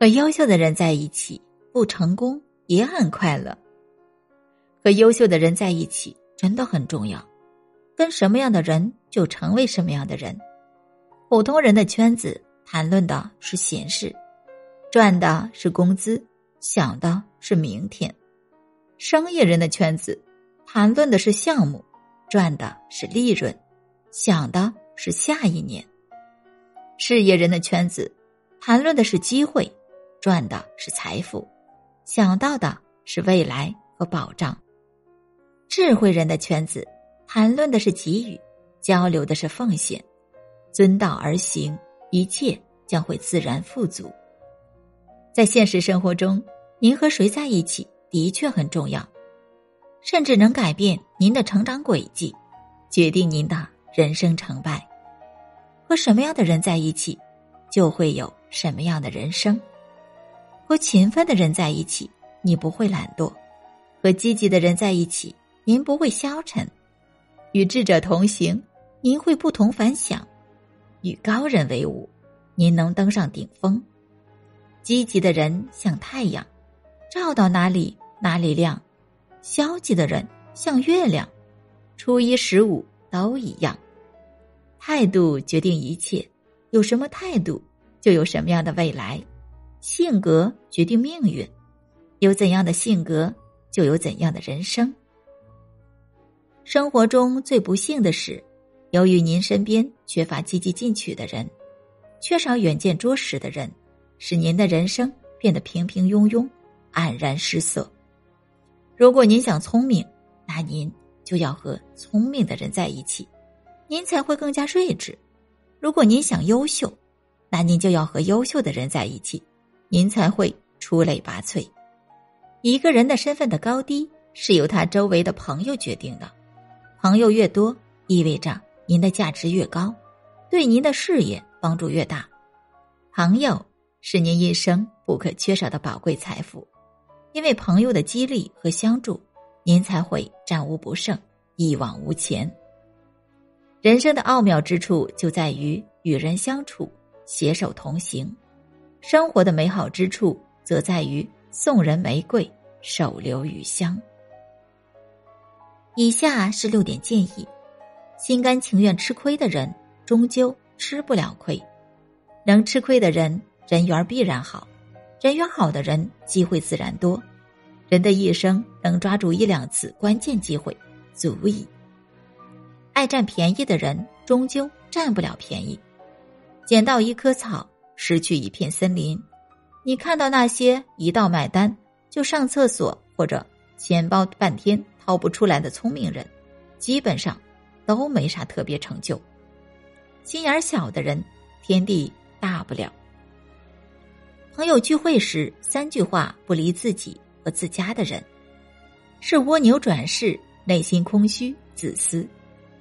和优秀的人在一起，不成功也很快乐。和优秀的人在一起真的很重要，跟什么样的人就成为什么样的人。普通人的圈子谈论的是闲事，赚的是工资，想的是明天；商业人的圈子谈论的是项目，赚的是利润，想的是下一年；事业人的圈子谈论的是机会。赚的是财富，想到的是未来和保障。智慧人的圈子谈论的是给予，交流的是奉献。遵道而行，一切将会自然富足。在现实生活中，您和谁在一起的确很重要，甚至能改变您的成长轨迹，决定您的人生成败。和什么样的人在一起，就会有什么样的人生。和勤奋的人在一起，你不会懒惰；和积极的人在一起，您不会消沉；与智者同行，您会不同凡响；与高人为伍，您能登上顶峰。积极的人像太阳，照到哪里哪里亮；消极的人像月亮，初一十五都一样。态度决定一切，有什么态度，就有什么样的未来。性格决定命运，有怎样的性格，就有怎样的人生。生活中最不幸的是，由于您身边缺乏积极进取的人，缺少远见卓识的人，使您的人生变得平平庸庸、黯然失色。如果您想聪明，那您就要和聪明的人在一起，您才会更加睿智；如果您想优秀，那您就要和优秀的人在一起。您才会出类拔萃。一个人的身份的高低是由他周围的朋友决定的，朋友越多，意味着您的价值越高，对您的事业帮助越大。朋友是您一生不可缺少的宝贵财富，因为朋友的激励和相助，您才会战无不胜，一往无前。人生的奥妙之处就在于与人相处，携手同行。生活的美好之处，则在于送人玫瑰，手留余香。以下是六点建议：心甘情愿吃亏的人，终究吃不了亏；能吃亏的人，人缘必然好；人缘好的人，机会自然多。人的一生能抓住一两次关键机会，足矣。爱占便宜的人，终究占不了便宜。捡到一棵草。失去一片森林，你看到那些一到买单就上厕所或者钱包半天掏不出来的聪明人，基本上都没啥特别成就。心眼小的人，天地大不了。朋友聚会时，三句话不离自己和自家的人，是蜗牛转世，内心空虚自私，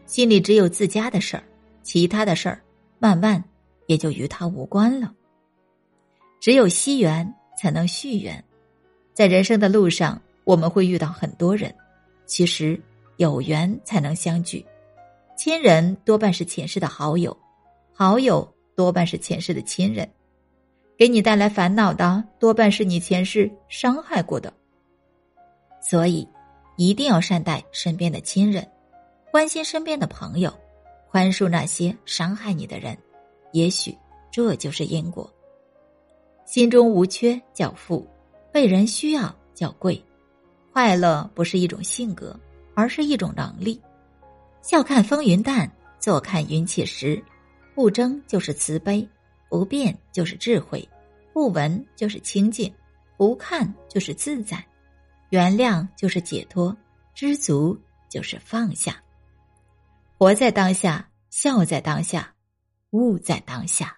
心里只有自家的事儿，其他的事儿慢慢。也就与他无关了。只有惜缘才能续缘，在人生的路上，我们会遇到很多人，其实有缘才能相聚。亲人多半是前世的好友，好友多半是前世的亲人，给你带来烦恼的多半是你前世伤害过的。所以，一定要善待身边的亲人，关心身边的朋友，宽恕那些伤害你的人。也许这就是因果。心中无缺叫富，被人需要叫贵。快乐不是一种性格，而是一种能力。笑看风云淡，坐看云起时。不争就是慈悲，不变就是智慧，不闻就是清净，不看就是自在。原谅就是解脱，知足就是放下。活在当下，笑在当下。物在当下。